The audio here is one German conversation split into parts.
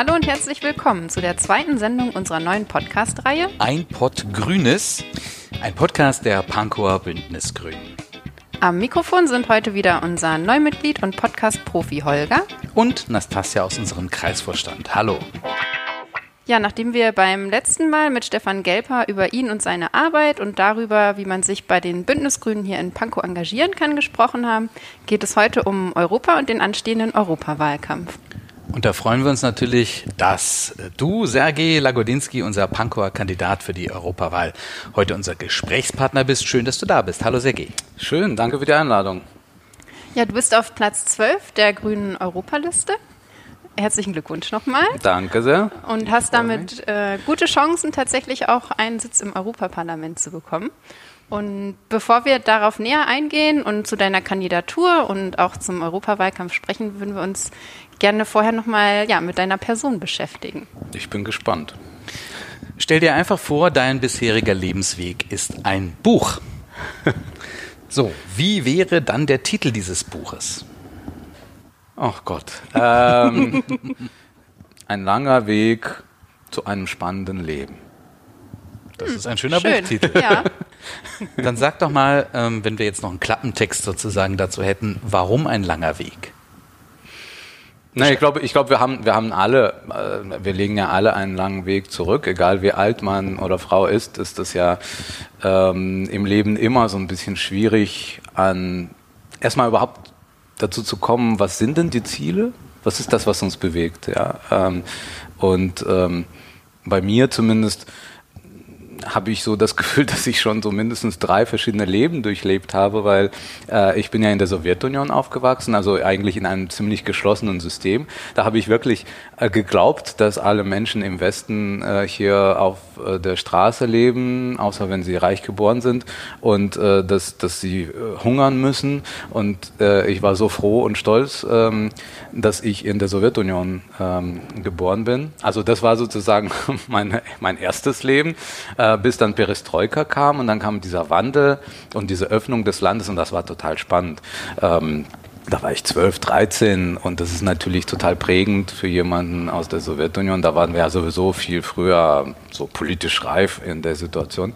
Hallo und herzlich willkommen zu der zweiten Sendung unserer neuen Podcast-Reihe. Ein Pott Grünes, ein Podcast der Pankower Bündnis Grün. Am Mikrofon sind heute wieder unser Neumitglied und Podcast-Profi Holger. Und Nastasia aus unserem Kreisvorstand. Hallo. Ja, nachdem wir beim letzten Mal mit Stefan Gelper über ihn und seine Arbeit und darüber, wie man sich bei den Bündnisgrünen hier in Pankow engagieren kann, gesprochen haben, geht es heute um Europa und den anstehenden Europawahlkampf. Und da freuen wir uns natürlich, dass du, Sergej Lagodinski, unser Pankower Kandidat für die Europawahl, heute unser Gesprächspartner bist. Schön, dass du da bist. Hallo Sergej. Schön, danke für die Einladung. Ja, du bist auf Platz 12 der grünen Europaliste. Herzlichen Glückwunsch nochmal. Danke sehr. Und hast damit äh, gute Chancen, tatsächlich auch einen Sitz im Europaparlament zu bekommen. Und bevor wir darauf näher eingehen und zu deiner Kandidatur und auch zum Europawahlkampf sprechen, würden wir uns gerne vorher nochmal ja, mit deiner Person beschäftigen. Ich bin gespannt. Stell dir einfach vor, dein bisheriger Lebensweg ist ein Buch. So, wie wäre dann der Titel dieses Buches? Ach Gott. Ähm, ein langer Weg zu einem spannenden Leben. Das ist ein schöner Schön, Buchtitel. Ja. Dann sag doch mal, ähm, wenn wir jetzt noch einen Klappentext sozusagen dazu hätten, warum ein langer Weg? Nein, ich glaube, ich glaube, wir haben, wir haben alle, äh, wir legen ja alle einen langen Weg zurück. Egal wie alt man oder Frau ist, ist das ja ähm, im Leben immer so ein bisschen schwierig, an erstmal überhaupt dazu zu kommen, was sind denn die Ziele? Was ist das, was uns bewegt? Ja, ähm, und ähm, bei mir zumindest habe ich so das Gefühl, dass ich schon so mindestens drei verschiedene Leben durchlebt habe, weil äh, ich bin ja in der Sowjetunion aufgewachsen, also eigentlich in einem ziemlich geschlossenen System. Da habe ich wirklich äh, geglaubt, dass alle Menschen im Westen äh, hier auf äh, der Straße leben, außer wenn sie reich geboren sind und äh, dass, dass sie äh, hungern müssen. Und ich war so froh und stolz, ähm, dass ich in der Sowjetunion ähm, geboren bin. Also das war sozusagen mein, mein erstes Leben. Bis dann Perestroika kam und dann kam dieser Wandel und diese Öffnung des Landes und das war total spannend. Ähm, da war ich 12, 13 und das ist natürlich total prägend für jemanden aus der Sowjetunion. Da waren wir ja sowieso viel früher so politisch reif in der Situation.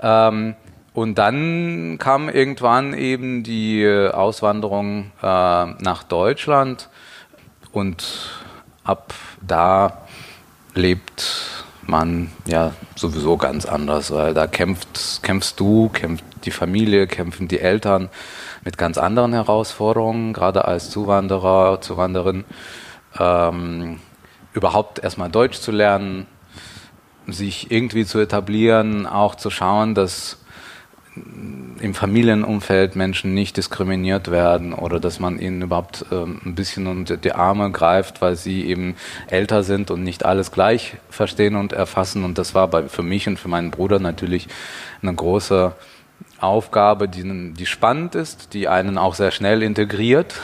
Ähm, und dann kam irgendwann eben die Auswanderung äh, nach Deutschland und ab da lebt man ja sowieso ganz anders, weil da kämpft, kämpfst du, kämpft die Familie, kämpfen die Eltern mit ganz anderen Herausforderungen, gerade als Zuwanderer, Zuwanderin, ähm, überhaupt erstmal Deutsch zu lernen, sich irgendwie zu etablieren, auch zu schauen, dass im Familienumfeld Menschen nicht diskriminiert werden oder dass man ihnen überhaupt ähm, ein bisschen unter die Arme greift, weil sie eben älter sind und nicht alles gleich verstehen und erfassen. Und das war bei, für mich und für meinen Bruder natürlich eine große Aufgabe, die, die spannend ist, die einen auch sehr schnell integriert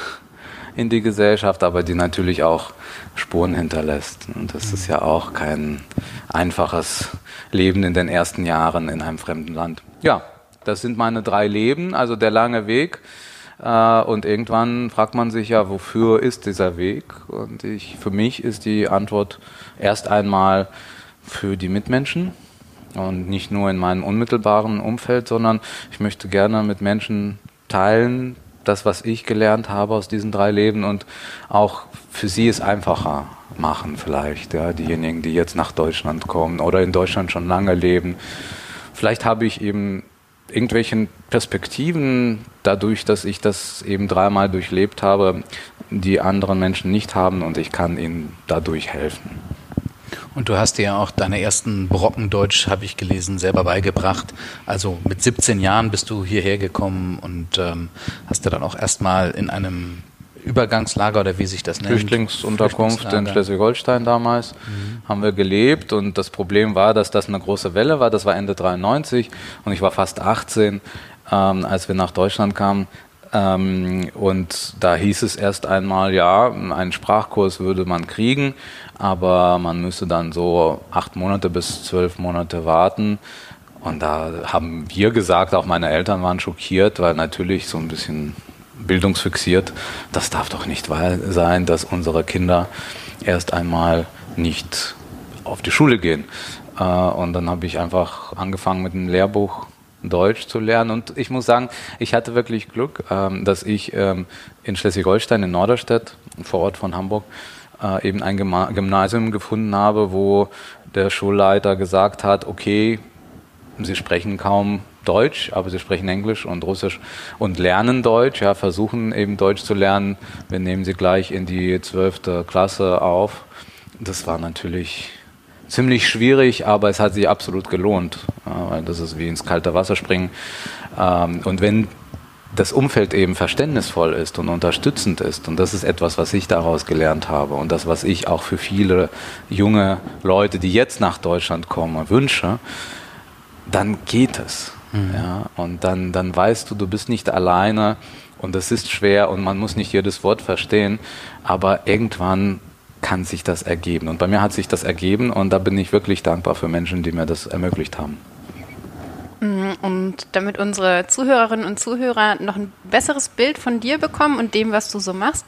in die Gesellschaft, aber die natürlich auch Spuren hinterlässt. Und das ist ja auch kein einfaches Leben in den ersten Jahren in einem fremden Land. Ja, das sind meine drei Leben, also der lange Weg. Äh, und irgendwann fragt man sich ja, wofür ist dieser Weg? Und ich, für mich ist die Antwort erst einmal für die Mitmenschen und nicht nur in meinem unmittelbaren Umfeld, sondern ich möchte gerne mit Menschen teilen, das, was ich gelernt habe aus diesen drei Leben und auch für sie es einfacher machen vielleicht, ja, diejenigen, die jetzt nach Deutschland kommen oder in Deutschland schon lange leben. Vielleicht habe ich eben irgendwelchen Perspektiven dadurch, dass ich das eben dreimal durchlebt habe, die anderen Menschen nicht haben und ich kann ihnen dadurch helfen. Und du hast dir ja auch deine ersten Brocken Deutsch, habe ich gelesen, selber beigebracht. Also mit 17 Jahren bist du hierher gekommen und ähm, hast du dann auch erstmal in einem Übergangslager oder wie sich das nennt? Flüchtlingsunterkunft in Schleswig-Holstein damals mhm. haben wir gelebt und das Problem war, dass das eine große Welle war. Das war Ende 93 und ich war fast 18, ähm, als wir nach Deutschland kamen. Ähm, und da hieß es erst einmal, ja, einen Sprachkurs würde man kriegen, aber man müsste dann so acht Monate bis zwölf Monate warten. Und da haben wir gesagt, auch meine Eltern waren schockiert, weil natürlich so ein bisschen bildungsfixiert. Das darf doch nicht sein, dass unsere Kinder erst einmal nicht auf die Schule gehen. Äh, und dann habe ich einfach angefangen mit einem Lehrbuch Deutsch zu lernen. Und ich muss sagen, ich hatte wirklich Glück, ähm, dass ich ähm, in Schleswig-Holstein, in Norderstedt, vor Ort von Hamburg, äh, eben ein Gymnasium gefunden habe, wo der Schulleiter gesagt hat, okay, Sie sprechen kaum Deutsch, aber sie sprechen Englisch und Russisch und lernen Deutsch, ja, versuchen eben Deutsch zu lernen. Wir nehmen sie gleich in die zwölfte Klasse auf. Das war natürlich ziemlich schwierig, aber es hat sich absolut gelohnt, das ist wie ins kalte Wasser springen. Ähm, und wenn das Umfeld eben verständnisvoll ist und unterstützend ist, und das ist etwas, was ich daraus gelernt habe und das, was ich auch für viele junge Leute, die jetzt nach Deutschland kommen, wünsche, dann geht es. Mhm. Ja, und dann, dann weißt du, du bist nicht alleine und es ist schwer und man muss nicht jedes Wort verstehen, aber irgendwann kann sich das ergeben. Und bei mir hat sich das ergeben und da bin ich wirklich dankbar für Menschen, die mir das ermöglicht haben. Mhm, und damit unsere Zuhörerinnen und Zuhörer noch ein besseres Bild von dir bekommen und dem, was du so machst,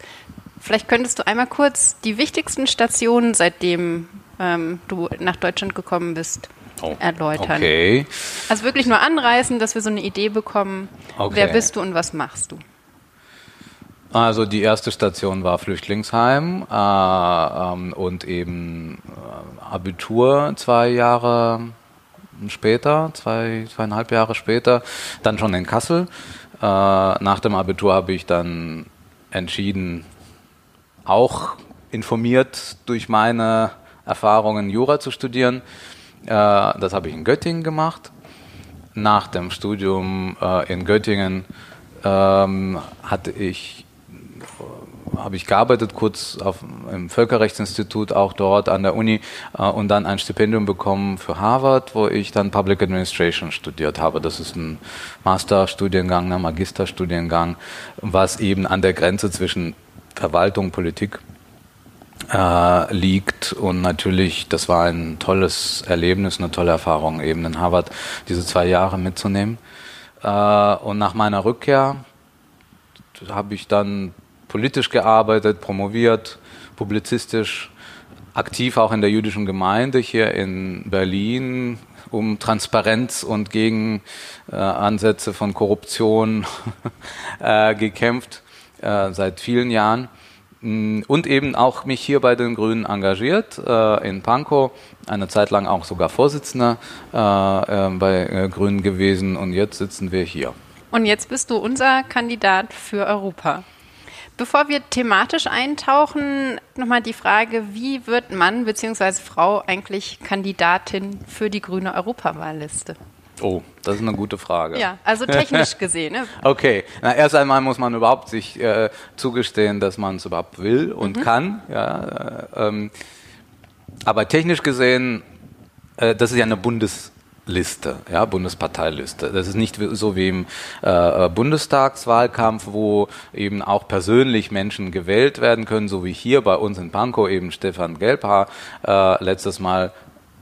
vielleicht könntest du einmal kurz die wichtigsten Stationen, seitdem ähm, du nach Deutschland gekommen bist, oh, erläutern. Okay. Also wirklich nur anreißen, dass wir so eine Idee bekommen, okay. wer bist du und was machst du? Also die erste Station war Flüchtlingsheim äh, ähm, und eben äh, Abitur zwei Jahre später, zwei, zweieinhalb Jahre später, dann schon in Kassel. Äh, nach dem Abitur habe ich dann entschieden, auch informiert durch meine Erfahrungen Jura zu studieren. Äh, das habe ich in Göttingen gemacht. Nach dem Studium äh, in Göttingen ähm, hatte ich habe ich gearbeitet, kurz auf, im Völkerrechtsinstitut, auch dort an der Uni äh, und dann ein Stipendium bekommen für Harvard, wo ich dann Public Administration studiert habe. Das ist ein Masterstudiengang, ein Magisterstudiengang, was eben an der Grenze zwischen Verwaltung, Politik äh, liegt. Und natürlich, das war ein tolles Erlebnis, eine tolle Erfahrung, eben in Harvard diese zwei Jahre mitzunehmen. Äh, und nach meiner Rückkehr habe ich dann politisch gearbeitet, promoviert, publizistisch, aktiv auch in der jüdischen Gemeinde hier in Berlin, um Transparenz und gegen äh, Ansätze von Korruption äh, gekämpft äh, seit vielen Jahren und eben auch mich hier bei den Grünen engagiert äh, in Pankow, eine Zeit lang auch sogar Vorsitzender äh, äh, bei Grünen gewesen und jetzt sitzen wir hier. Und jetzt bist du unser Kandidat für Europa. Bevor wir thematisch eintauchen, nochmal die Frage, wie wird Mann bzw. Frau eigentlich Kandidatin für die grüne Europawahlliste? Oh, das ist eine gute Frage. Ja, also technisch gesehen. Ne? okay, na, erst einmal muss man überhaupt sich äh, zugestehen, dass man es überhaupt will und mhm. kann. Ja, äh, ähm, aber technisch gesehen, äh, das ist ja eine Bundes Liste, ja, Bundesparteiliste. Das ist nicht so wie im äh, Bundestagswahlkampf, wo eben auch persönlich Menschen gewählt werden können, so wie hier bei uns in Pankow eben Stefan Gelbhaar äh, letztes Mal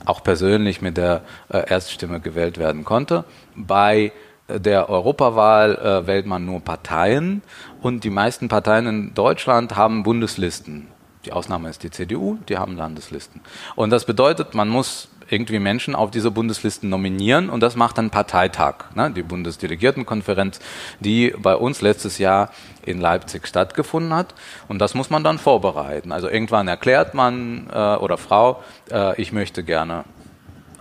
auch persönlich mit der äh, Erststimme gewählt werden konnte. Bei der Europawahl äh, wählt man nur Parteien und die meisten Parteien in Deutschland haben Bundeslisten. Die Ausnahme ist die CDU, die haben Landeslisten. Und das bedeutet, man muss irgendwie Menschen auf diese Bundeslisten nominieren und das macht dann Parteitag, ne? die Bundesdelegiertenkonferenz, die bei uns letztes Jahr in Leipzig stattgefunden hat und das muss man dann vorbereiten. Also irgendwann erklärt man äh, oder Frau, äh, ich möchte gerne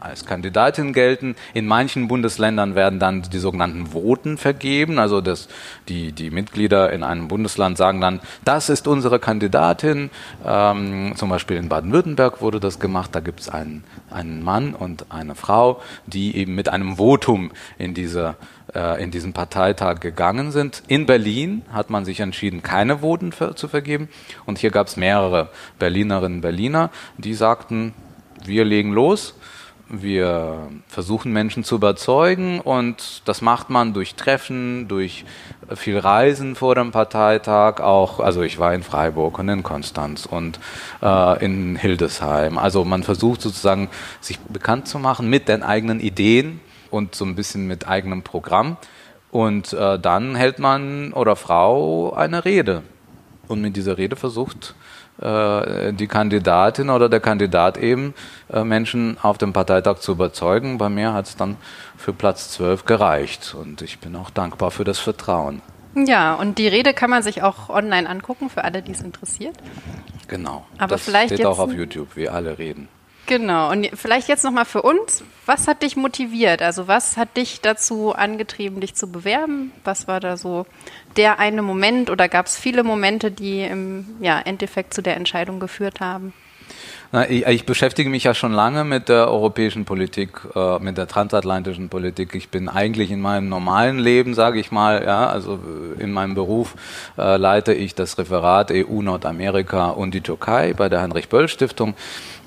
als Kandidatin gelten. In manchen Bundesländern werden dann die sogenannten Voten vergeben. Also das, die, die Mitglieder in einem Bundesland sagen dann, das ist unsere Kandidatin. Ähm, zum Beispiel in Baden-Württemberg wurde das gemacht. Da gibt es einen, einen Mann und eine Frau, die eben mit einem Votum in diese äh, in diesen Parteitag gegangen sind. In Berlin hat man sich entschieden, keine Voten für, zu vergeben. Und hier gab es mehrere Berlinerinnen und Berliner, die sagten, wir legen los wir versuchen Menschen zu überzeugen und das macht man durch Treffen, durch viel Reisen vor dem Parteitag, auch, also ich war in Freiburg und in Konstanz und äh, in Hildesheim. Also man versucht sozusagen sich bekannt zu machen mit den eigenen Ideen und so ein bisschen mit eigenem Programm. Und äh, dann hält man oder Frau eine Rede und mit dieser Rede versucht die Kandidatin oder der Kandidat eben, äh, Menschen auf dem Parteitag zu überzeugen. Bei mir hat es dann für Platz 12 gereicht und ich bin auch dankbar für das Vertrauen. Ja, und die Rede kann man sich auch online angucken, für alle, die es interessiert. Genau. Aber das vielleicht steht auch auf YouTube, wie alle reden. Genau. Und vielleicht jetzt nochmal für uns. Was hat dich motiviert? Also was hat dich dazu angetrieben, dich zu bewerben? Was war da so der eine Moment oder gab es viele Momente, die im ja, Endeffekt zu der Entscheidung geführt haben? Ich, ich, beschäftige mich ja schon lange mit der europäischen Politik, äh, mit der transatlantischen Politik. Ich bin eigentlich in meinem normalen Leben, sage ich mal, ja, also äh, in meinem Beruf äh, leite ich das Referat EU Nordamerika und die Türkei bei der Heinrich Böll Stiftung.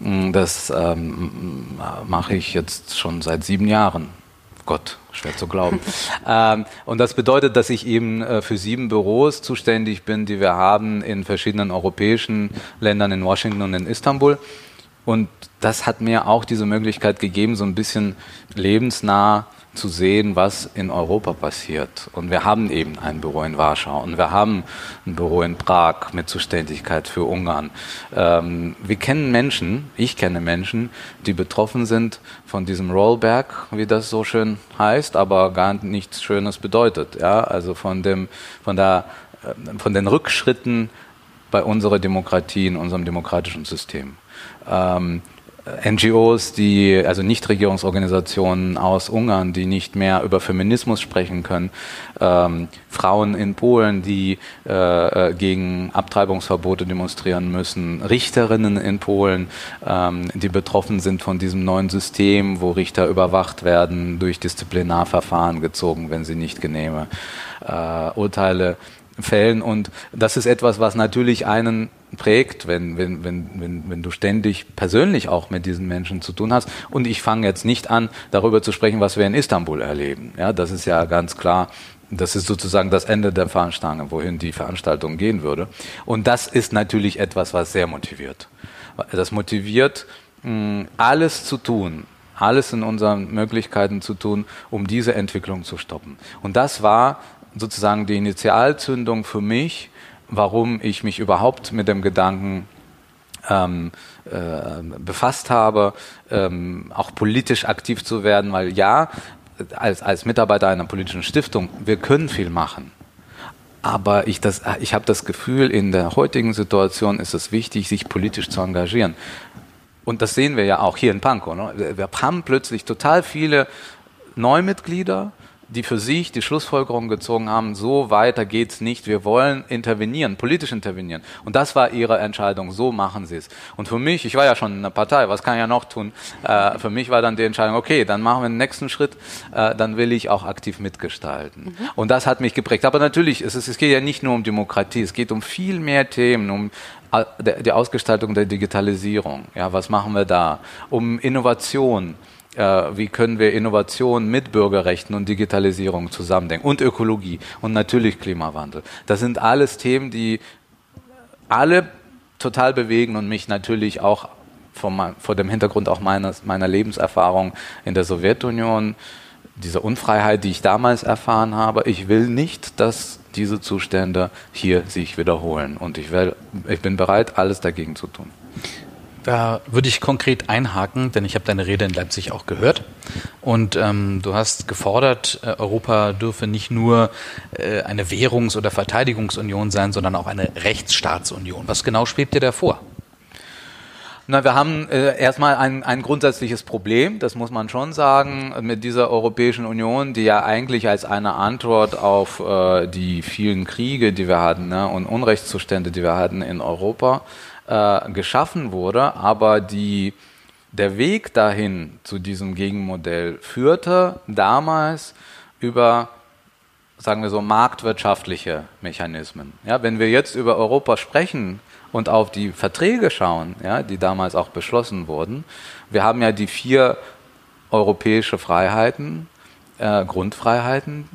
Mm, das ähm, mache ich jetzt schon seit sieben Jahren. Gott, schwer zu glauben. ähm, und das bedeutet, dass ich eben äh, für sieben Büros zuständig bin, die wir haben in verschiedenen europäischen Ländern, in Washington und in Istanbul. Und das hat mir auch diese Möglichkeit gegeben, so ein bisschen lebensnah zu sehen, was in Europa passiert. Und wir haben eben ein Büro in Warschau und wir haben ein Büro in Prag mit Zuständigkeit für Ungarn. Ähm, wir kennen Menschen, ich kenne Menschen, die betroffen sind von diesem Rollback, wie das so schön heißt, aber gar nichts Schönes bedeutet. Ja, also von dem, von der, äh, von den Rückschritten bei unserer Demokratie, in unserem demokratischen System. Ähm, NGOs, die, also Nichtregierungsorganisationen aus Ungarn, die nicht mehr über Feminismus sprechen können, ähm, Frauen in Polen, die äh, äh, gegen Abtreibungsverbote demonstrieren müssen, Richterinnen in Polen, ähm, die betroffen sind von diesem neuen System, wo Richter überwacht werden, durch Disziplinarverfahren gezogen, wenn sie nicht genehme äh, Urteile fällen. Und das ist etwas, was natürlich einen prägt, wenn, wenn, wenn, wenn, wenn du ständig persönlich auch mit diesen Menschen zu tun hast. Und ich fange jetzt nicht an, darüber zu sprechen, was wir in Istanbul erleben. Ja, das ist ja ganz klar. Das ist sozusagen das Ende der Fahnenstange, wohin die Veranstaltung gehen würde. Und das ist natürlich etwas, was sehr motiviert. Das motiviert, alles zu tun, alles in unseren Möglichkeiten zu tun, um diese Entwicklung zu stoppen. Und das war sozusagen die Initialzündung für mich, warum ich mich überhaupt mit dem Gedanken ähm, äh, befasst habe, ähm, auch politisch aktiv zu werden, weil ja, als, als Mitarbeiter einer politischen Stiftung, wir können viel machen. Aber ich, ich habe das Gefühl, in der heutigen Situation ist es wichtig, sich politisch zu engagieren. Und das sehen wir ja auch hier in Pankow. Ne? Wir haben plötzlich total viele Neumitglieder, die für sich die Schlussfolgerung gezogen haben, so weiter geht's nicht, wir wollen intervenieren, politisch intervenieren. Und das war ihre Entscheidung, so machen sie es. Und für mich, ich war ja schon in der Partei, was kann ich ja noch tun? Äh, für mich war dann die Entscheidung, okay, dann machen wir den nächsten Schritt, äh, dann will ich auch aktiv mitgestalten. Mhm. Und das hat mich geprägt. Aber natürlich, es, ist, es geht ja nicht nur um Demokratie, es geht um viel mehr Themen, um äh, die Ausgestaltung der Digitalisierung. Ja, was machen wir da? Um Innovation wie können wir Innovation mit Bürgerrechten und Digitalisierung zusammendenken und Ökologie und natürlich Klimawandel. Das sind alles Themen, die alle total bewegen und mich natürlich auch vor, vor dem Hintergrund auch meines, meiner Lebenserfahrung in der Sowjetunion, diese Unfreiheit, die ich damals erfahren habe. Ich will nicht, dass diese Zustände hier sich wiederholen und ich, will, ich bin bereit, alles dagegen zu tun. Da würde ich konkret einhaken, denn ich habe deine Rede in Leipzig auch gehört. Und ähm, du hast gefordert, äh, Europa dürfe nicht nur äh, eine Währungs- oder Verteidigungsunion sein, sondern auch eine Rechtsstaatsunion. Was genau schwebt dir da vor? Na, wir haben äh, erstmal ein, ein grundsätzliches Problem, das muss man schon sagen, mit dieser Europäischen Union, die ja eigentlich als eine Antwort auf äh, die vielen Kriege, die wir hatten ne, und Unrechtszustände, die wir hatten in Europa, äh, geschaffen wurde, aber die, der Weg dahin zu diesem Gegenmodell führte damals über, sagen wir so, marktwirtschaftliche Mechanismen. Ja, wenn wir jetzt über Europa sprechen und auf die Verträge schauen, ja, die damals auch beschlossen wurden, wir haben ja die vier europäische Freiheiten, äh, Grundfreiheiten,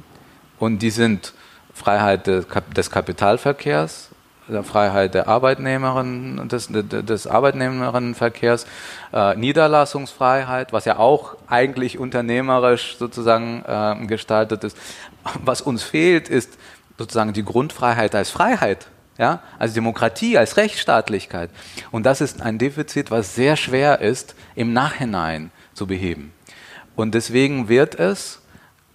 und die sind Freiheit des, des Kapitalverkehrs, der Freiheit der Arbeitnehmerinnen, des, des Arbeitnehmerinnenverkehrs, äh, Niederlassungsfreiheit, was ja auch eigentlich unternehmerisch sozusagen äh, gestaltet ist. Was uns fehlt, ist sozusagen die Grundfreiheit als Freiheit. Ja, also Demokratie als Rechtsstaatlichkeit. Und das ist ein Defizit, was sehr schwer ist, im Nachhinein zu beheben. Und deswegen wird es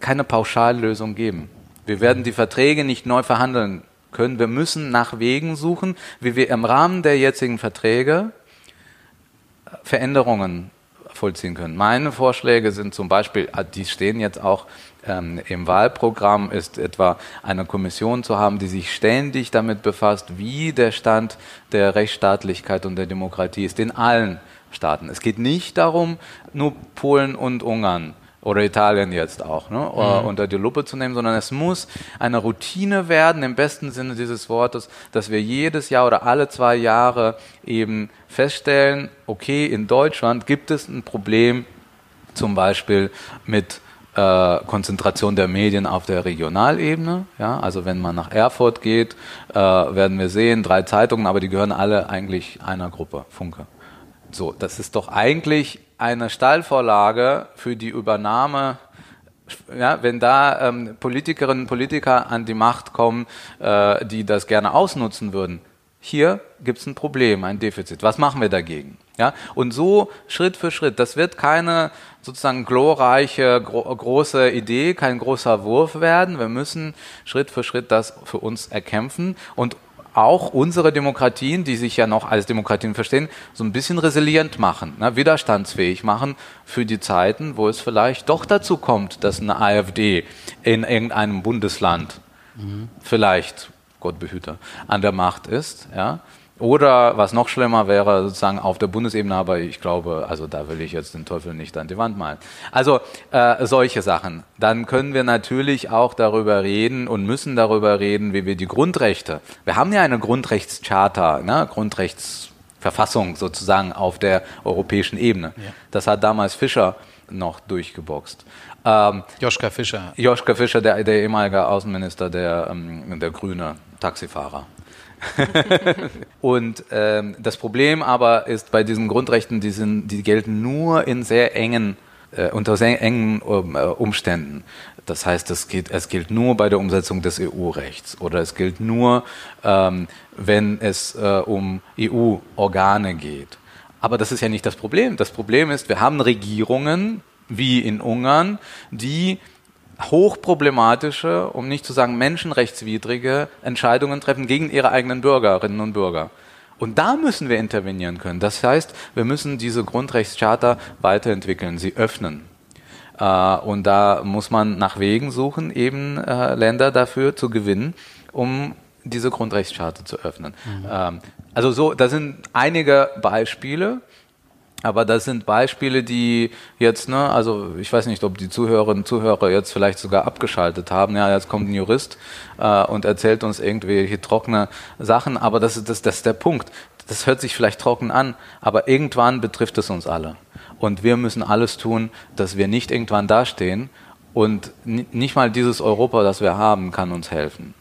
keine Pauschallösung geben. Wir werden die Verträge nicht neu verhandeln können. Wir müssen nach Wegen suchen, wie wir im Rahmen der jetzigen Verträge Veränderungen vollziehen können. Meine Vorschläge sind zum Beispiel, ah, die stehen jetzt auch ähm, im Wahlprogramm, ist etwa eine Kommission zu haben, die sich ständig damit befasst, wie der Stand der Rechtsstaatlichkeit und der Demokratie ist in allen Staaten. Es geht nicht darum, nur Polen und Ungarn oder Italien jetzt auch, ne, mhm. unter die Lupe zu nehmen, sondern es muss eine Routine werden, im besten Sinne dieses Wortes, dass wir jedes Jahr oder alle zwei Jahre eben feststellen, okay, in Deutschland gibt es ein Problem zum Beispiel mit äh, Konzentration der Medien auf der Regionalebene. Ja, also wenn man nach Erfurt geht, äh, werden wir sehen, drei Zeitungen, aber die gehören alle eigentlich einer Gruppe, Funke. So, das ist doch eigentlich eine Steilvorlage für die Übernahme ja, wenn da ähm, Politikerinnen und Politiker an die Macht kommen, äh, die das gerne ausnutzen würden, hier gibt es ein Problem, ein Defizit. Was machen wir dagegen? Ja, und so Schritt für Schritt. Das wird keine sozusagen glorreiche gro große Idee, kein großer Wurf werden. Wir müssen Schritt für Schritt das für uns erkämpfen und auch unsere Demokratien, die sich ja noch als Demokratien verstehen, so ein bisschen resilient machen, ne, widerstandsfähig machen für die Zeiten, wo es vielleicht doch dazu kommt, dass eine AfD in irgendeinem Bundesland mhm. vielleicht, Gott behüte, an der Macht ist, ja. Oder was noch schlimmer wäre, sozusagen auf der Bundesebene, aber ich glaube, also da will ich jetzt den Teufel nicht an die Wand malen. Also äh, solche Sachen. Dann können wir natürlich auch darüber reden und müssen darüber reden, wie wir die Grundrechte. Wir haben ja eine Grundrechtscharta, ne? Grundrechtsverfassung sozusagen auf der europäischen Ebene. Ja. Das hat damals Fischer noch durchgeboxt. Ähm, Joschka Fischer. Joschka Fischer, der, der ehemalige Außenminister, der, ähm, der grüne Taxifahrer. und ähm, das Problem aber ist bei diesen Grundrechten, die, sind, die gelten nur in sehr engen, äh, unter sehr engen äh, Umständen. Das heißt, es, geht, es gilt nur bei der Umsetzung des EU-Rechts oder es gilt nur, ähm, wenn es äh, um EU-Organe geht. Aber das ist ja nicht das Problem. Das Problem ist, wir haben Regierungen wie in Ungarn, die hochproblematische, um nicht zu sagen menschenrechtswidrige Entscheidungen treffen gegen ihre eigenen Bürgerinnen und Bürger. Und da müssen wir intervenieren können. Das heißt, wir müssen diese Grundrechtscharta weiterentwickeln, sie öffnen. Äh, und da muss man nach Wegen suchen, eben äh, Länder dafür zu gewinnen, um diese Grundrechtscharta zu öffnen. Mhm. Ähm, also so, da sind einige Beispiele. Aber das sind Beispiele, die jetzt, ne, also ich weiß nicht, ob die Zuhörerinnen und Zuhörer jetzt vielleicht sogar abgeschaltet haben. Ja, jetzt kommt ein Jurist äh, und erzählt uns irgendwelche trockene Sachen, aber das ist, das, das ist der Punkt. Das hört sich vielleicht trocken an, aber irgendwann betrifft es uns alle. Und wir müssen alles tun, dass wir nicht irgendwann dastehen und nicht mal dieses Europa, das wir haben, kann uns helfen.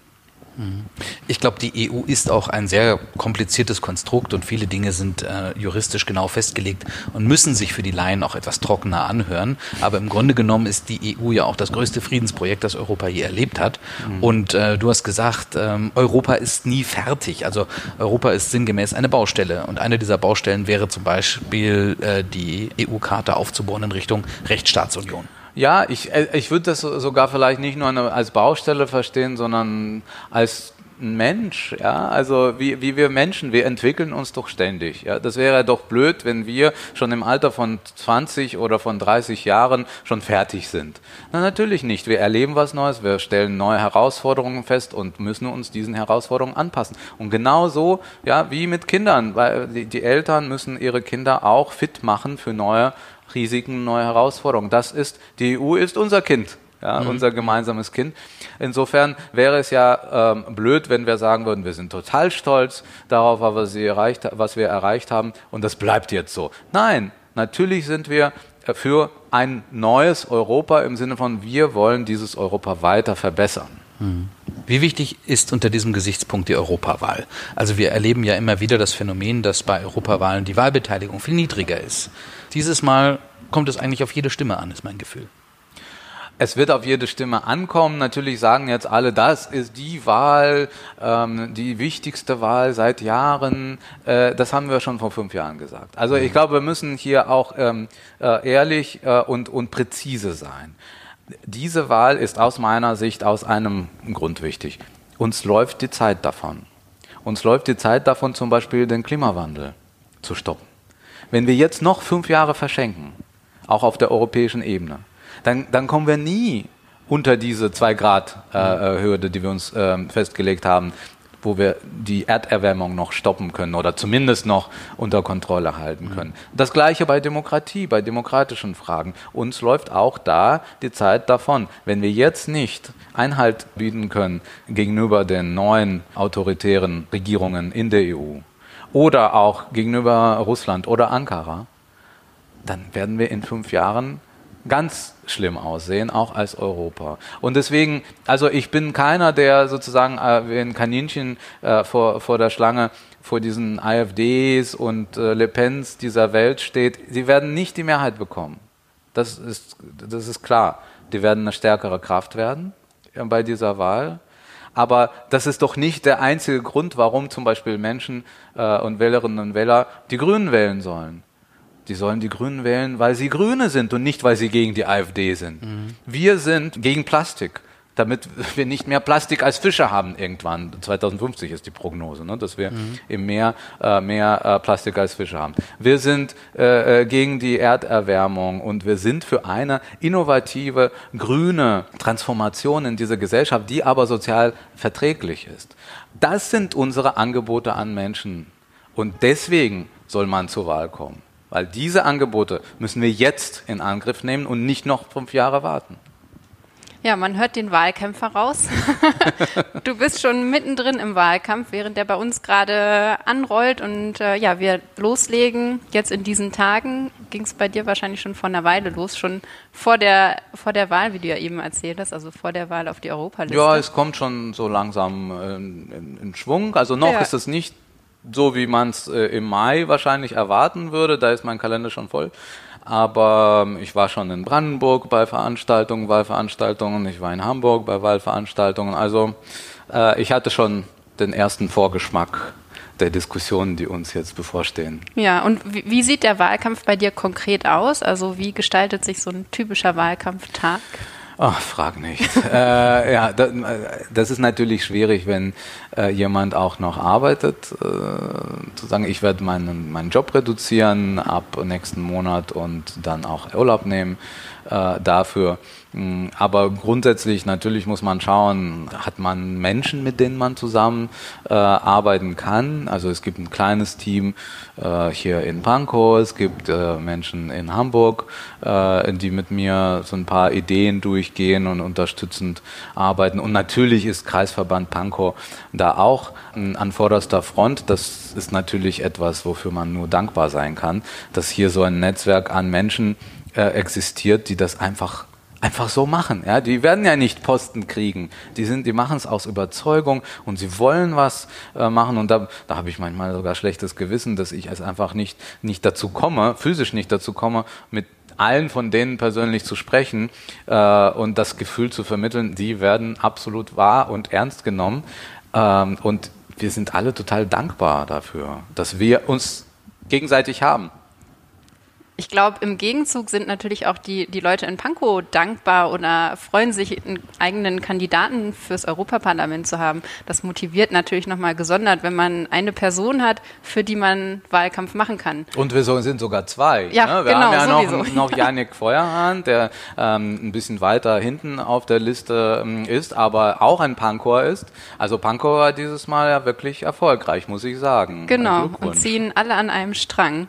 Ich glaube, die EU ist auch ein sehr kompliziertes Konstrukt und viele Dinge sind äh, juristisch genau festgelegt und müssen sich für die Laien auch etwas trockener anhören. Aber im Grunde genommen ist die EU ja auch das größte Friedensprojekt, das Europa je erlebt hat. Mhm. Und äh, du hast gesagt, ähm, Europa ist nie fertig. Also Europa ist sinngemäß eine Baustelle. Und eine dieser Baustellen wäre zum Beispiel äh, die EU-Karte aufzubauen in Richtung Rechtsstaatsunion. Ja, ich, äh, ich würde das sogar vielleicht nicht nur als Baustelle verstehen, sondern als Mensch, ja, also wie, wie wir Menschen, wir entwickeln uns doch ständig, ja, das wäre doch blöd, wenn wir schon im Alter von 20 oder von 30 Jahren schon fertig sind. Na, natürlich nicht, wir erleben was Neues, wir stellen neue Herausforderungen fest und müssen uns diesen Herausforderungen anpassen. Und genauso, ja, wie mit Kindern, weil die, die Eltern müssen ihre Kinder auch fit machen für neue Risiken, neue Herausforderungen. Das ist, die EU ist unser Kind. Ja, mhm. unser gemeinsames Kind. Insofern wäre es ja ähm, blöd, wenn wir sagen würden, wir sind total stolz darauf, was, wir erreicht, was wir erreicht haben und das bleibt jetzt so. Nein, natürlich sind wir für ein neues Europa im Sinne von, wir wollen dieses Europa weiter verbessern. Mhm. Wie wichtig ist unter diesem Gesichtspunkt die Europawahl? Also wir erleben ja immer wieder das Phänomen, dass bei Europawahlen die Wahlbeteiligung viel niedriger ist. Dieses Mal kommt es eigentlich auf jede Stimme an, ist mein Gefühl. Es wird auf jede Stimme ankommen. Natürlich sagen jetzt alle, das ist die Wahl, ähm, die wichtigste Wahl seit Jahren. Äh, das haben wir schon vor fünf Jahren gesagt. Also ich glaube, wir müssen hier auch ähm, äh, ehrlich äh, und, und präzise sein. Diese Wahl ist aus meiner Sicht aus einem Grund wichtig. Uns läuft die Zeit davon. Uns läuft die Zeit davon, zum Beispiel den Klimawandel zu stoppen. Wenn wir jetzt noch fünf Jahre verschenken, auch auf der europäischen Ebene, dann, dann kommen wir nie unter diese 2 Grad äh, äh, Hürde, die wir uns äh, festgelegt haben, wo wir die Erderwärmung noch stoppen können oder zumindest noch unter Kontrolle halten können. Mhm. Das gleiche bei Demokratie, bei demokratischen Fragen. Uns läuft auch da die Zeit davon. Wenn wir jetzt nicht Einhalt bieten können gegenüber den neuen autoritären Regierungen in der EU oder auch gegenüber Russland oder Ankara, dann werden wir in fünf Jahren ganz schlimm aussehen, auch als Europa. Und deswegen, also ich bin keiner, der sozusagen äh, wie ein Kaninchen äh, vor, vor der Schlange vor diesen AfDs und äh, Le Pens dieser Welt steht. Sie werden nicht die Mehrheit bekommen. Das ist, das ist klar. Die werden eine stärkere Kraft werden bei dieser Wahl. Aber das ist doch nicht der einzige Grund, warum zum Beispiel Menschen äh, und Wählerinnen und Wähler die Grünen wählen sollen. Die sollen die Grünen wählen, weil sie Grüne sind und nicht, weil sie gegen die AfD sind. Mhm. Wir sind gegen Plastik, damit wir nicht mehr Plastik als Fische haben irgendwann. 2050 ist die Prognose, ne, dass wir mhm. im Meer äh, mehr äh, Plastik als Fische haben. Wir sind äh, äh, gegen die Erderwärmung und wir sind für eine innovative grüne Transformation in dieser Gesellschaft, die aber sozial verträglich ist. Das sind unsere Angebote an Menschen. Und deswegen soll man zur Wahl kommen. Weil diese Angebote müssen wir jetzt in Angriff nehmen und nicht noch fünf Jahre warten. Ja, man hört den Wahlkämpfer raus. du bist schon mittendrin im Wahlkampf, während der bei uns gerade anrollt und äh, ja, wir loslegen. Jetzt in diesen Tagen ging es bei dir wahrscheinlich schon vor einer Weile los, schon vor der, vor der Wahl, wie du ja eben erzählt hast, also vor der Wahl auf die Europaliste. Ja, es kommt schon so langsam äh, in, in, Schwung. Also noch ja. ist es nicht so wie man es äh, im Mai wahrscheinlich erwarten würde. Da ist mein Kalender schon voll. Aber ähm, ich war schon in Brandenburg bei Veranstaltungen, Wahlveranstaltungen. Ich war in Hamburg bei Wahlveranstaltungen. Also äh, ich hatte schon den ersten Vorgeschmack der Diskussionen, die uns jetzt bevorstehen. Ja, und wie, wie sieht der Wahlkampf bei dir konkret aus? Also wie gestaltet sich so ein typischer Wahlkampftag? Ach, frag nicht. äh, ja, das, das, ist natürlich schwierig, wenn äh, jemand auch noch arbeitet, äh, zu sagen, ich werde meinen, meinen Job reduzieren ab nächsten Monat und dann auch Urlaub nehmen äh, dafür. Mm, aber grundsätzlich natürlich muss man schauen, hat man Menschen, mit denen man zusammen äh, arbeiten kann. Also es gibt ein kleines Team äh, hier in Pankow, es gibt äh, Menschen in Hamburg, äh, die mit mir so ein paar Ideen durchgehen und unterstützend arbeiten. Und natürlich ist Kreisverband Pankow da auch an vorderster Front. Das ist natürlich etwas, wofür man nur dankbar sein kann, dass hier so ein Netzwerk an Menschen äh, existiert, die das einfach einfach so machen. Ja, die werden ja nicht Posten kriegen. Die sind, die machen es aus Überzeugung und sie wollen was äh, machen. Und da, da habe ich manchmal sogar schlechtes Gewissen, dass ich es einfach nicht nicht dazu komme, physisch nicht dazu komme, mit allen von denen persönlich zu sprechen äh, und das Gefühl zu vermitteln, die werden absolut wahr und ernst genommen. Ähm, und wir sind alle total dankbar dafür, dass wir uns gegenseitig haben. Ich glaube, im Gegenzug sind natürlich auch die, die Leute in Pankow dankbar oder freuen sich, einen eigenen Kandidaten fürs Europaparlament zu haben. Das motiviert natürlich nochmal gesondert, wenn man eine Person hat, für die man Wahlkampf machen kann. Und wir sind sogar zwei. Ja, ne? Wir genau, haben ja noch, noch Janik Feuerhahn, der ähm, ein bisschen weiter hinten auf der Liste ähm, ist, aber auch ein Pankower ist. Also Pankow war dieses Mal ja wirklich erfolgreich, muss ich sagen. Genau, und ziehen alle an einem Strang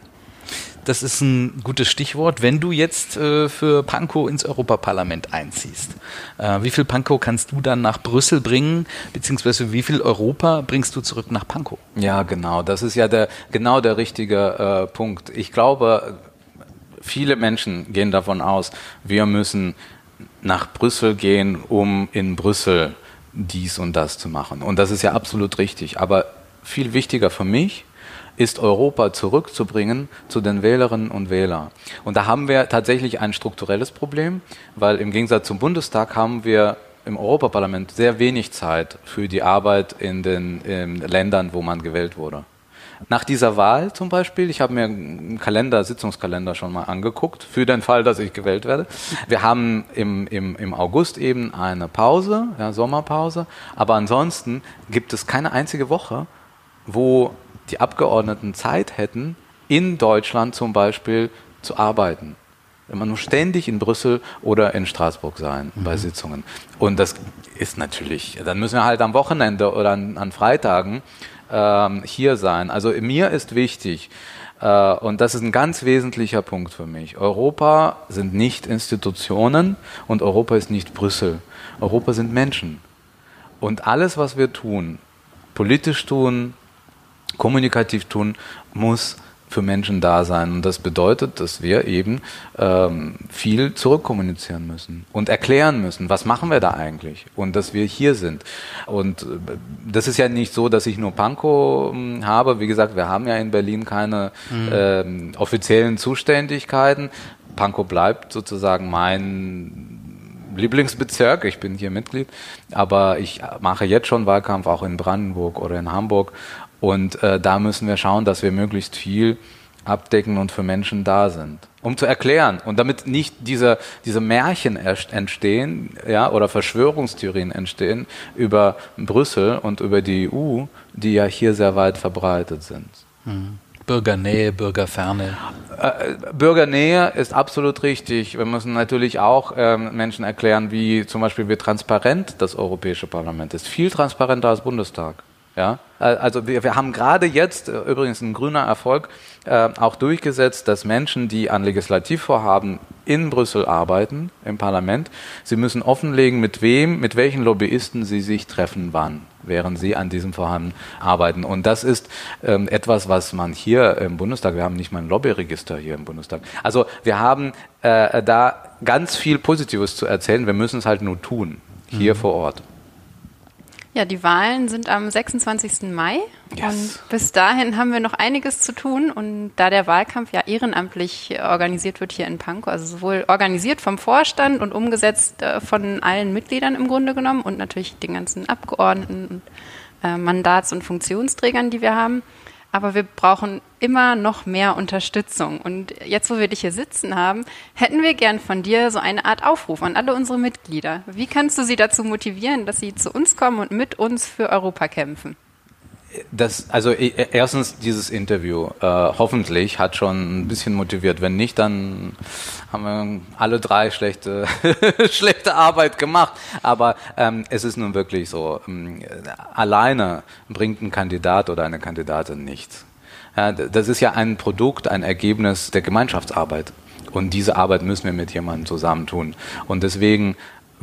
das ist ein gutes Stichwort. Wenn du jetzt äh, für Pankow ins Europaparlament einziehst, äh, wie viel Pankow kannst du dann nach Brüssel bringen, beziehungsweise wie viel Europa bringst du zurück nach Pankow? Ja, genau. Das ist ja der, genau der richtige äh, Punkt. Ich glaube, viele Menschen gehen davon aus, wir müssen nach Brüssel gehen, um in Brüssel dies und das zu machen. Und das ist ja absolut richtig. Aber viel wichtiger für mich ist Europa zurückzubringen zu den Wählerinnen und Wählern. Und da haben wir tatsächlich ein strukturelles Problem, weil im Gegensatz zum Bundestag haben wir im Europaparlament sehr wenig Zeit für die Arbeit in den in Ländern, wo man gewählt wurde. Nach dieser Wahl zum Beispiel, ich habe mir einen Kalender, Sitzungskalender schon mal angeguckt, für den Fall, dass ich gewählt werde. Wir haben im, im, im August eben eine Pause, ja, Sommerpause, aber ansonsten gibt es keine einzige Woche, wo die Abgeordneten Zeit hätten, in Deutschland zum Beispiel zu arbeiten. Man muss ständig in Brüssel oder in Straßburg sein mhm. bei Sitzungen. Und das ist natürlich, dann müssen wir halt am Wochenende oder an, an Freitagen ähm, hier sein. Also mir ist wichtig, äh, und das ist ein ganz wesentlicher Punkt für mich, Europa sind nicht Institutionen und Europa ist nicht Brüssel. Europa sind Menschen. Und alles, was wir tun, politisch tun, kommunikativ tun, muss für Menschen da sein. Und das bedeutet, dass wir eben ähm, viel zurückkommunizieren müssen und erklären müssen, was machen wir da eigentlich und dass wir hier sind. Und äh, das ist ja nicht so, dass ich nur Pankow äh, habe. Wie gesagt, wir haben ja in Berlin keine mhm. ähm, offiziellen Zuständigkeiten. Pankow bleibt sozusagen mein Lieblingsbezirk, ich bin hier Mitglied, aber ich mache jetzt schon Wahlkampf auch in Brandenburg oder in Hamburg und äh, da müssen wir schauen, dass wir möglichst viel abdecken und für Menschen da sind. Um zu erklären und damit nicht diese, diese Märchen entstehen ja, oder Verschwörungstheorien entstehen über Brüssel und über die EU, die ja hier sehr weit verbreitet sind. Mhm. Bürgernähe, Bürgerferne. Äh, Bürgernähe ist absolut richtig. Wir müssen natürlich auch ähm, Menschen erklären, wie zum Beispiel wie transparent das Europäische Parlament ist. Viel transparenter als Bundestag. Ja, also wir, wir haben gerade jetzt, äh, übrigens ein grüner Erfolg, äh, auch durchgesetzt, dass Menschen, die an Legislativvorhaben in Brüssel arbeiten, im Parlament, sie müssen offenlegen, mit wem, mit welchen Lobbyisten sie sich treffen, wann, während sie an diesem Vorhaben arbeiten. Und das ist ähm, etwas, was man hier im Bundestag, wir haben nicht mal ein Lobbyregister hier im Bundestag. Also wir haben äh, da ganz viel Positives zu erzählen, wir müssen es halt nur tun, hier mhm. vor Ort. Ja, die Wahlen sind am 26. Mai yes. und bis dahin haben wir noch einiges zu tun und da der Wahlkampf ja ehrenamtlich organisiert wird hier in Pankow, also sowohl organisiert vom Vorstand und umgesetzt äh, von allen Mitgliedern im Grunde genommen und natürlich den ganzen Abgeordneten und äh, Mandats- und Funktionsträgern, die wir haben, aber wir brauchen immer noch mehr Unterstützung. Und jetzt, wo wir dich hier sitzen haben, hätten wir gern von dir so eine Art Aufruf an alle unsere Mitglieder. Wie kannst du sie dazu motivieren, dass sie zu uns kommen und mit uns für Europa kämpfen? Das, also e, e, erstens dieses Interview äh, hoffentlich hat schon ein bisschen motiviert. Wenn nicht, dann haben wir alle drei schlechte schlechte Arbeit gemacht. Aber ähm, es ist nun wirklich so: ähm, Alleine bringt ein Kandidat oder eine Kandidatin nichts. Ja, das ist ja ein Produkt, ein Ergebnis der Gemeinschaftsarbeit. Und diese Arbeit müssen wir mit jemandem zusammen tun. Und deswegen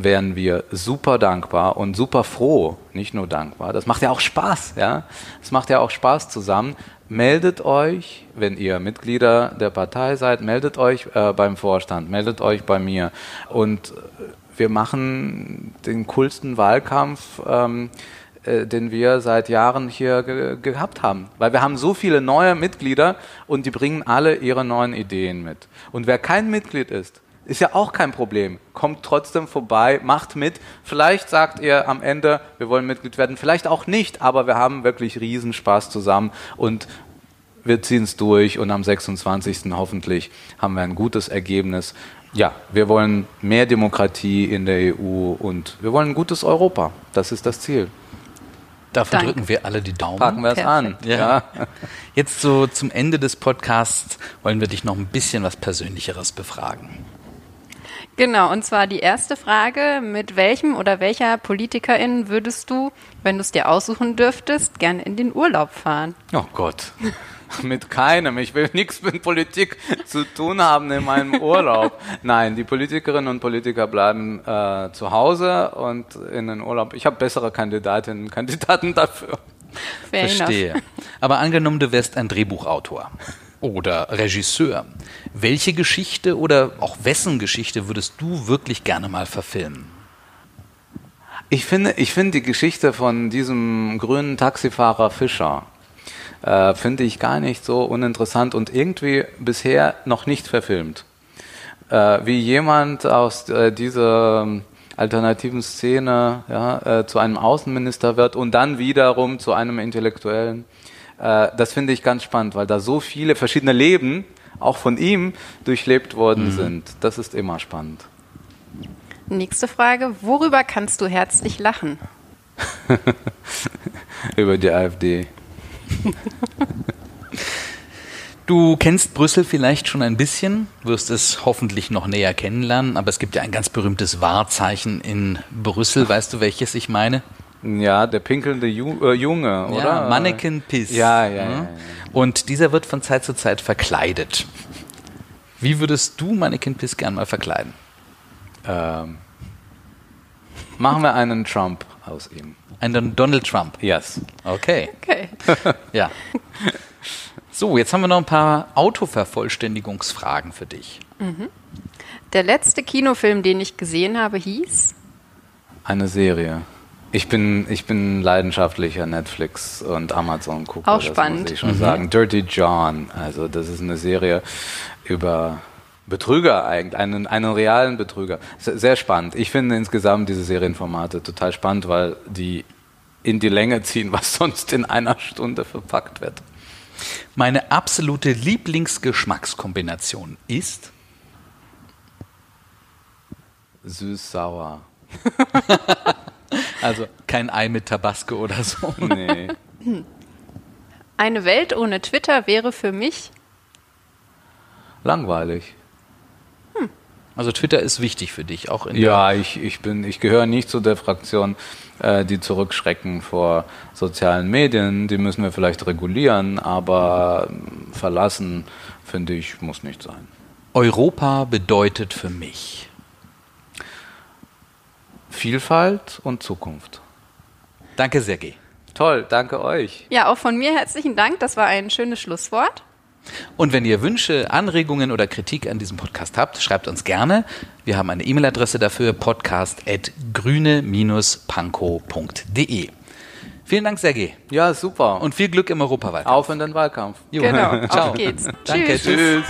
wären wir super dankbar und super froh, nicht nur dankbar. Das macht ja auch Spaß, ja. Es macht ja auch Spaß zusammen. Meldet euch, wenn ihr Mitglieder der Partei seid, meldet euch äh, beim Vorstand, meldet euch bei mir und wir machen den coolsten Wahlkampf. Ähm, äh, den wir seit Jahren hier ge gehabt haben. Weil wir haben so viele neue Mitglieder und die bringen alle ihre neuen Ideen mit. Und wer kein Mitglied ist, ist ja auch kein Problem. Kommt trotzdem vorbei, macht mit. Vielleicht sagt ihr am Ende, wir wollen Mitglied werden, vielleicht auch nicht, aber wir haben wirklich Riesenspaß zusammen und wir ziehen es durch und am 26. hoffentlich haben wir ein gutes Ergebnis. Ja, wir wollen mehr Demokratie in der EU und wir wollen ein gutes Europa. Das ist das Ziel. Dafür Danke. drücken wir alle die Daumen. Packen wir es an. Ja. ja. Jetzt so zum Ende des Podcasts wollen wir dich noch ein bisschen was Persönlicheres befragen. Genau, und zwar die erste Frage, mit welchem oder welcher Politikerin würdest du, wenn du es dir aussuchen dürftest, gerne in den Urlaub fahren? Oh Gott. mit keinem. Ich will nichts mit Politik zu tun haben in meinem Urlaub. Nein, die Politikerinnen und Politiker bleiben äh, zu Hause und in den Urlaub. Ich habe bessere Kandidatinnen und Kandidaten dafür. Fair Verstehe. Enough. Aber angenommen, du wärst ein Drehbuchautor oder Regisseur. Welche Geschichte oder auch wessen Geschichte würdest du wirklich gerne mal verfilmen? Ich finde, ich finde die Geschichte von diesem grünen Taxifahrer Fischer Äh, Finde ich gar nicht so uninteressant und irgendwie bisher noch nicht verfilmt. Äh, wie jemand aus äh, dieser ähm, alternativen Szene ja, äh, zu einem Außenminister wird und dann wiederum zu einem Intellektuellen. Äh, das finde ich ganz spannend, weil da so viele verschiedene Leben auch von ihm durchlebt worden mhm. sind. Das ist immer spannend. Nächste Frage. Worüber kannst du herzlich lachen? Über die AfD. Du kennst Brüssel vielleicht schon ein bisschen, wirst es hoffentlich noch näher kennenlernen, aber es gibt ja ein ganz berühmtes Wahrzeichen in Brüssel. Weißt du, welches ich meine? Ja, der pinkelnde Ju äh, Junge, oder? Ja, Mannequin Piss. Ja, ja, ja, ja, Und dieser wird von Zeit zu Zeit verkleidet. Wie würdest du Mannequin Piss gern mal verkleiden? Ähm, machen wir einen Trump aus ihm. Einen Donald Trump? Yes. Okay. Okay. ja. So, jetzt haben wir noch ein paar Autovervollständigungsfragen für dich. Mhm. Der letzte Kinofilm, den ich gesehen habe, hieß? Eine Serie. Ich bin, ich bin leidenschaftlicher Netflix und Amazon Gucker. Auch spannend. muss ich schon mhm. sagen. Dirty John. Also das ist eine Serie über Betrüger eigentlich, einen, einen realen Betrüger. Sehr spannend. Ich finde insgesamt diese Serienformate total spannend, weil die in die Länge ziehen, was sonst in einer Stunde verpackt wird. Meine absolute Lieblingsgeschmackskombination ist süß-sauer. Ei mit Tabasco oder so. Nee. Eine Welt ohne Twitter wäre für mich langweilig. Also Twitter ist wichtig für dich, auch in Ja, ich, ich bin, ich gehöre nicht zu der Fraktion, äh, die zurückschrecken vor sozialen Medien. Die müssen wir vielleicht regulieren, aber ähm, verlassen, finde ich, muss nicht sein. Europa bedeutet für mich Vielfalt und Zukunft. Danke, Sergej. Toll, danke euch. Ja, auch von mir herzlichen Dank. Das war ein schönes Schlusswort. Und wenn ihr Wünsche, Anregungen oder Kritik an diesem Podcast habt, schreibt uns gerne. Wir haben eine E-Mail-Adresse dafür, podcast.grüne-pankow.de. Vielen Dank, Sergej. Ja, super. Und viel Glück im Europawahlkampf. Auf in den Wahlkampf. Jo. Genau, Ciao. auf geht's. Danke, tschüss. tschüss.